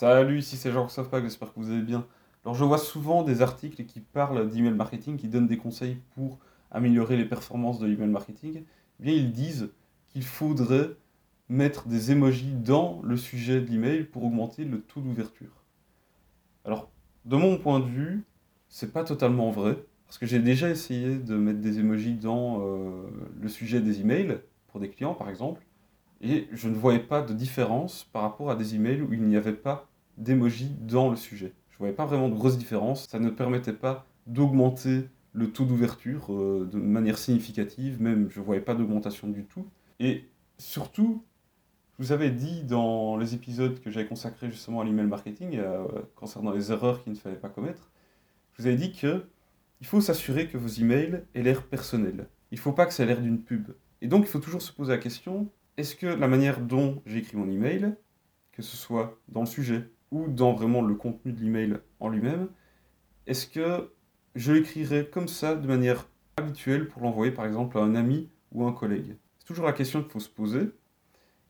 Salut, ici c'est Jean pas, j'espère que vous allez bien. Alors je vois souvent des articles qui parlent d'email marketing, qui donnent des conseils pour améliorer les performances de l'email marketing. Eh bien ils disent qu'il faudrait mettre des emojis dans le sujet de l'email pour augmenter le taux d'ouverture. Alors, de mon point de vue, c'est pas totalement vrai, parce que j'ai déjà essayé de mettre des emojis dans euh, le sujet des emails, pour des clients par exemple, et je ne voyais pas de différence par rapport à des emails où il n'y avait pas d'emoji dans le sujet. Je ne voyais pas vraiment de grosse différence. Ça ne permettait pas d'augmenter le taux d'ouverture euh, de manière significative, même je ne voyais pas d'augmentation du tout. Et surtout, je vous avais dit dans les épisodes que j'avais consacrés justement à l'email marketing, euh, concernant les erreurs qu'il ne fallait pas commettre, je vous avais dit que il faut s'assurer que vos emails aient l'air personnels. Il ne faut pas que ça ait l'air d'une pub. Et donc, il faut toujours se poser la question est-ce que la manière dont j'écris mon email, que ce soit dans le sujet ou dans vraiment le contenu de l'email en lui-même, est-ce que je l'écrirai comme ça de manière habituelle pour l'envoyer par exemple à un ami ou un collègue? C'est toujours la question qu'il faut se poser.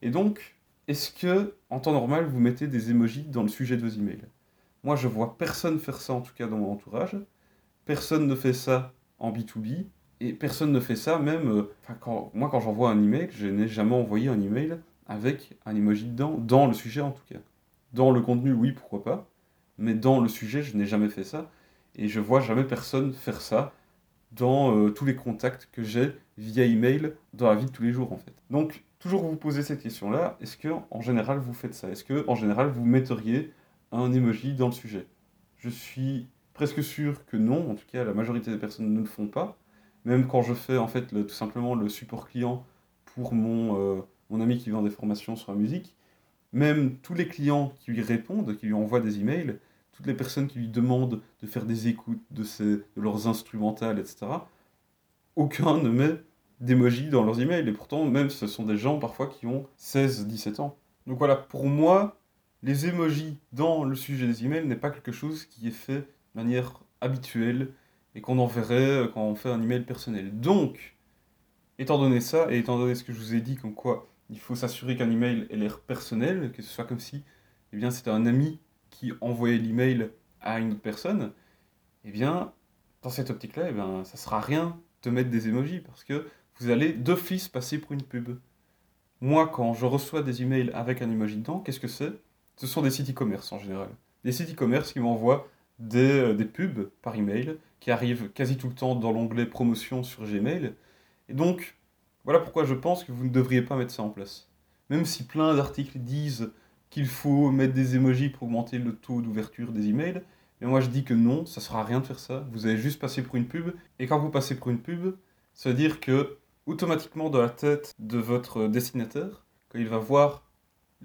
Et donc, est-ce que en temps normal vous mettez des emojis dans le sujet de vos emails? Moi, je vois personne faire ça en tout cas dans mon entourage. Personne ne fait ça en B2B. Et personne ne fait ça, même. Euh, moi, quand j'envoie un email, je n'ai jamais envoyé un email avec un emoji dedans, dans le sujet en tout cas. Dans le contenu, oui, pourquoi pas. Mais dans le sujet, je n'ai jamais fait ça. Et je vois jamais personne faire ça dans euh, tous les contacts que j'ai via email dans la vie de tous les jours en fait. Donc, toujours vous poser cette question-là est-ce que en général vous faites ça? Est-ce que en général vous metteriez un emoji dans le sujet? Je suis presque sûr que non. En tout cas, la majorité des personnes ne le font pas. Même quand je fais en fait tout simplement le support client pour mon, euh, mon ami qui vend des formations sur la musique, même tous les clients qui lui répondent, qui lui envoient des emails, toutes les personnes qui lui demandent de faire des écoutes de, de leurs instrumentales, etc., aucun ne met d'emoji dans leurs emails. Et pourtant, même ce sont des gens parfois qui ont 16-17 ans. Donc voilà, pour moi, les emojis dans le sujet des emails n'est pas quelque chose qui est fait de manière habituelle et qu'on enverrait euh, quand on fait un email personnel. Donc, étant donné ça, et étant donné ce que je vous ai dit, comme quoi il faut s'assurer qu'un email ait l'air personnel, que ce soit comme si eh c'était un ami qui envoyait l'email à une autre personne, eh bien, dans cette optique-là, eh bien, ça ne sera rien de mettre des emojis, parce que vous allez d'office passer pour une pub. Moi, quand je reçois des emails avec un emoji dedans, qu'est-ce que c'est? Ce sont des sites e-commerce en général. Des sites e-commerce qui m'envoient des, euh, des, pubs par email qui arrivent quasi tout le temps dans l'onglet promotion sur Gmail. Et donc, voilà pourquoi je pense que vous ne devriez pas mettre ça en place. Même si plein d'articles disent qu'il faut mettre des emojis pour augmenter le taux d'ouverture des emails, mais moi je dis que non, ça sera rien de faire ça. Vous allez juste passer pour une pub. Et quand vous passez pour une pub, ça veut dire que automatiquement dans la tête de votre destinataire, quand il va voir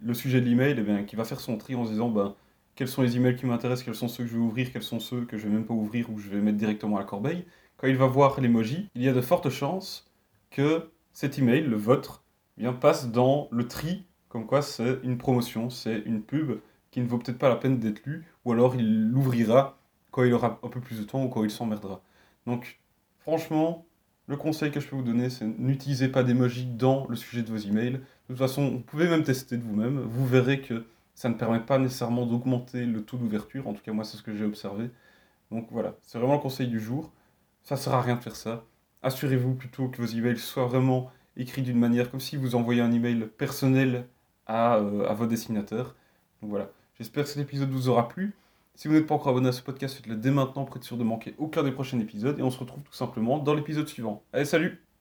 le sujet de l'email, eh bien, qui va faire son tri en se disant ben, quels sont les emails qui m'intéressent, quels sont ceux que je vais ouvrir, quels sont ceux que je vais même pas ouvrir ou que je vais mettre directement à la corbeille. Quand il va voir l'emoji, il y a de fortes chances que cet email, le vôtre, eh bien, passe dans le tri, comme quoi c'est une promotion, c'est une pub qui ne vaut peut-être pas la peine d'être lue, ou alors il l'ouvrira quand il aura un peu plus de temps ou quand il s'emmerdera. Donc, franchement, le conseil que je peux vous donner, c'est n'utilisez pas d'emoji dans le sujet de vos emails. De toute façon, vous pouvez même tester de vous-même. Vous verrez que ça ne permet pas nécessairement d'augmenter le taux d'ouverture. En tout cas, moi, c'est ce que j'ai observé. Donc voilà, c'est vraiment le conseil du jour. Ça ne sert à rien de faire ça. Assurez-vous plutôt que vos emails soient vraiment écrits d'une manière comme si vous envoyiez un email personnel à, euh, à vos destinataires. Donc voilà, j'espère que cet épisode vous aura plu. Si vous n'êtes pas encore abonné à ce podcast, faites-le dès maintenant pour être sûr de manquer aucun des prochains épisodes. Et on se retrouve tout simplement dans l'épisode suivant. Allez, salut